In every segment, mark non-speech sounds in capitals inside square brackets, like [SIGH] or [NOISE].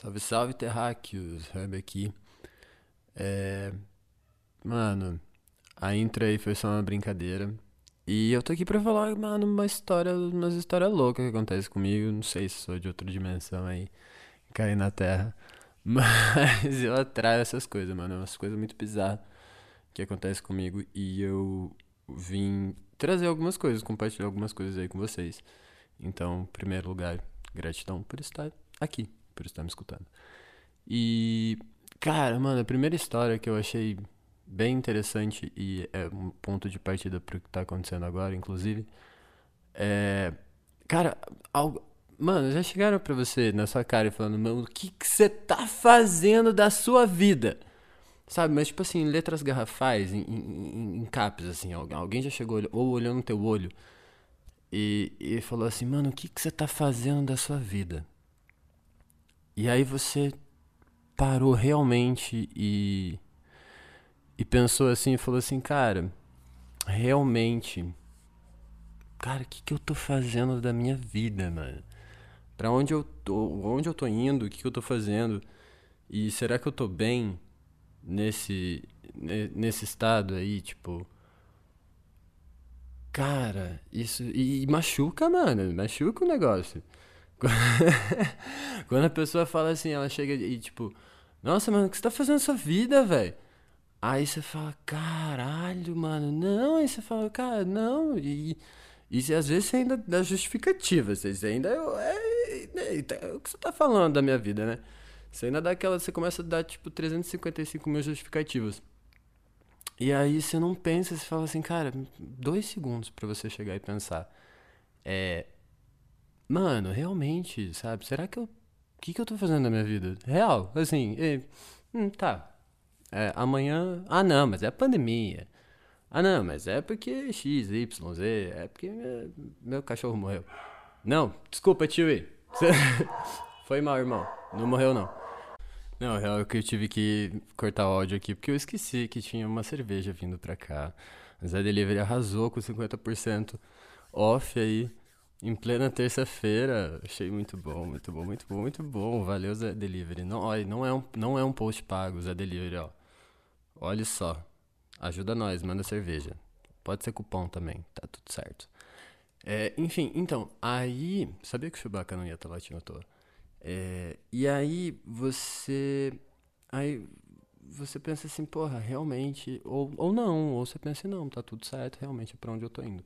Salve, salve, terráqueos, Hub aqui. É... Mano, a intro aí foi só uma brincadeira. E eu tô aqui pra falar, mano, uma história, umas histórias loucas que acontecem comigo. Não sei se sou de outra dimensão aí, cair na Terra. [LAUGHS] Mas eu atraio essas coisas, mano. É umas coisas muito bizarras que acontecem comigo. E eu vim trazer algumas coisas, compartilhar algumas coisas aí com vocês. Então, em primeiro lugar, gratidão por estar aqui por estar me escutando. E, cara, mano, a primeira história que eu achei bem interessante e é um ponto de partida pro que tá acontecendo agora, inclusive, é. Cara, algo. Mano, já chegaram pra você na sua cara e falando, mano, o que você tá fazendo da sua vida? Sabe, mas tipo assim, letras garrafais, em, em, em caps, assim, alguém já chegou ou olhou no teu olho e, e falou assim, mano, o que você tá fazendo da sua vida? E aí você parou realmente e e pensou assim e falou assim, cara, realmente, cara, o que, que eu tô fazendo da minha vida, mano? Pra onde eu tô, onde eu tô indo, o que, que eu tô fazendo? E será que eu tô bem nesse, nesse estado aí, tipo... Cara, isso... E machuca, mano, machuca o negócio. [LAUGHS] Quando a pessoa fala assim, ela chega e tipo, nossa, mano, o que você tá fazendo na sua vida, velho? Aí você fala, caralho, mano, não. Aí você fala, cara, não. E, e às vezes você ainda dá justificativa. Você ainda. É, é, é, o que você tá falando da minha vida, né? Você ainda dá aquela. Você começa a dar tipo 355 mil justificativas. E aí você não pensa, você fala assim, cara, dois segundos para você chegar e pensar. É, Mano, realmente, sabe? Será que eu. O que, que eu tô fazendo na minha vida? Real, assim, e, hum, tá. É, amanhã. Ah, não, mas é pandemia. Ah, não, mas é porque X, Y, Z. É porque meu, meu cachorro morreu. Não, desculpa, tio. [LAUGHS] Foi mal, irmão. Não morreu, não. Não, real é que eu tive que cortar o áudio aqui porque eu esqueci que tinha uma cerveja vindo pra cá. Mas a Delivery arrasou com 50% off aí. Em plena terça-feira, achei muito bom, muito bom, muito bom, muito bom. Valeu, Zé Delivery. Não, olha, não é um, não é um post pago, Zé Delivery, ó. Olha só. Ajuda nós, manda cerveja. Pode ser cupom também, tá tudo certo. É, enfim, então, aí. Sabia que o Chewbacca não ia estar latindo à toa. É, e aí você. Aí você pensa assim, porra, realmente. Ou, ou não, ou você pensa, não, tá tudo certo, realmente é pra onde eu tô indo.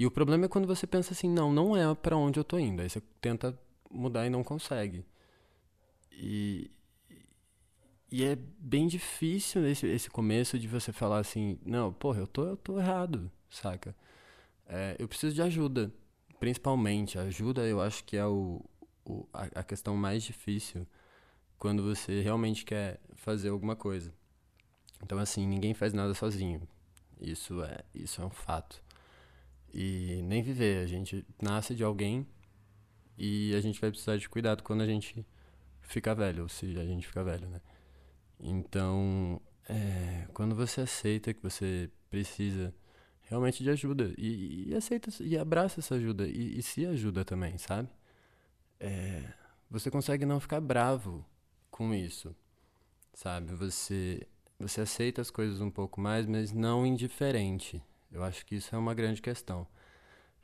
E o problema é quando você pensa assim, não, não é para onde eu tô indo. Aí você tenta mudar e não consegue. E, e é bem difícil esse, esse começo de você falar assim, não, porra, eu tô, eu tô errado, saca? É, eu preciso de ajuda, principalmente. ajuda eu acho que é o, o, a, a questão mais difícil quando você realmente quer fazer alguma coisa. Então, assim, ninguém faz nada sozinho. Isso é, isso é um fato e nem viver. A gente nasce de alguém e a gente vai precisar de cuidado quando a gente ficar velho, ou se a gente ficar velho, né? Então, é, quando você aceita que você precisa realmente de ajuda e, e aceita e abraça essa ajuda e, e se ajuda também, sabe? É, você consegue não ficar bravo com isso, sabe? Você você aceita as coisas um pouco mais, mas não indiferente, eu acho que isso é uma grande questão.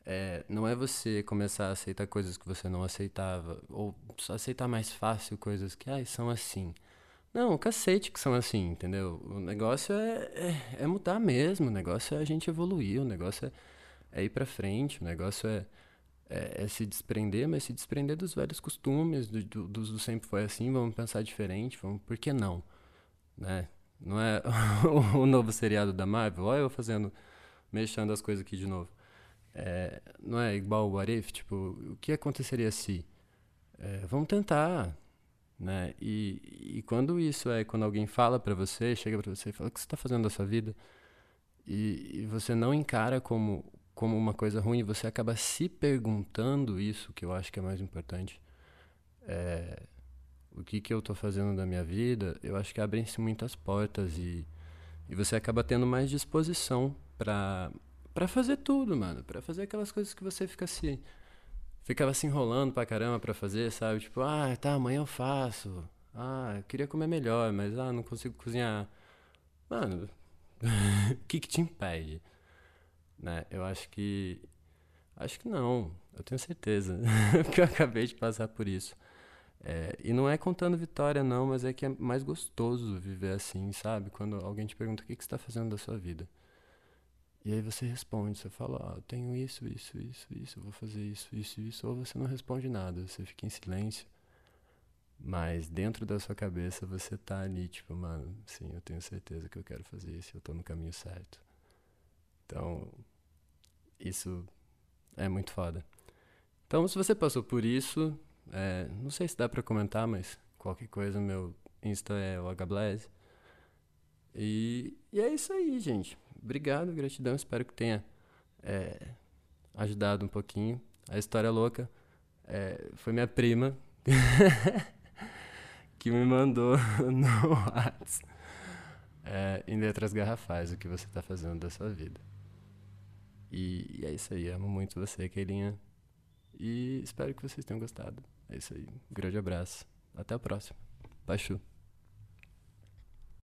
É, não é você começar a aceitar coisas que você não aceitava, ou aceitar mais fácil coisas que ah, são assim. Não, cacete que são assim, entendeu? O negócio é, é, é mudar mesmo, o negócio é a gente evoluir, o negócio é, é ir pra frente, o negócio é, é, é, se desprender, mas se desprender dos velhos costumes, do, do, do sempre foi assim, vamos pensar diferente, vamos, por que não? Né? Não é [LAUGHS] o novo seriado da Marvel, olha eu fazendo mexendo as coisas aqui de novo. É, não é igual o What If? Tipo, o que aconteceria se? É, vamos tentar, né? E, e quando isso é, quando alguém fala para você, chega para você e fala o que você está fazendo da sua vida, e, e, você não encara como, como uma coisa ruim, você acaba se perguntando isso, que eu acho que é mais importante. É, o que, que eu estou fazendo da minha vida, eu acho que abrem-se muitas portas e, e você acaba tendo mais disposição pra, pra fazer tudo, mano. Pra fazer aquelas coisas que você fica se. ficava se enrolando pra caramba pra fazer, sabe? Tipo, ah, tá, amanhã eu faço. Ah, eu queria comer melhor, mas ah, não consigo cozinhar. Mano, [LAUGHS] o que que te impede? Né? Eu acho que. Acho que não, eu tenho certeza. [LAUGHS] Porque eu acabei de passar por isso. É, e não é contando vitória, não, mas é que é mais gostoso viver assim, sabe? Quando alguém te pergunta o que, que você está fazendo da sua vida. E aí você responde, você fala, ah, eu tenho isso, isso, isso, isso, vou fazer isso, isso, isso, ou você não responde nada, você fica em silêncio. Mas dentro da sua cabeça você tá ali, tipo, mano, sim, eu tenho certeza que eu quero fazer isso, eu tô no caminho certo. Então, isso é muito foda. Então, se você passou por isso, é, não sei se dá pra comentar, mas qualquer coisa, meu Insta é o HBlaze. E, e é isso aí, gente. Obrigado, gratidão. Espero que tenha é, ajudado um pouquinho. A história louca é, foi minha prima [LAUGHS] que me mandou [LAUGHS] no WhatsApp é, em letras garrafais o que você está fazendo da sua vida. E, e, é isso aí. Amo muito você, Keilinha. E espero que vocês tenham gostado. É isso aí. Um grande abraço. Até a próxima. Baixo.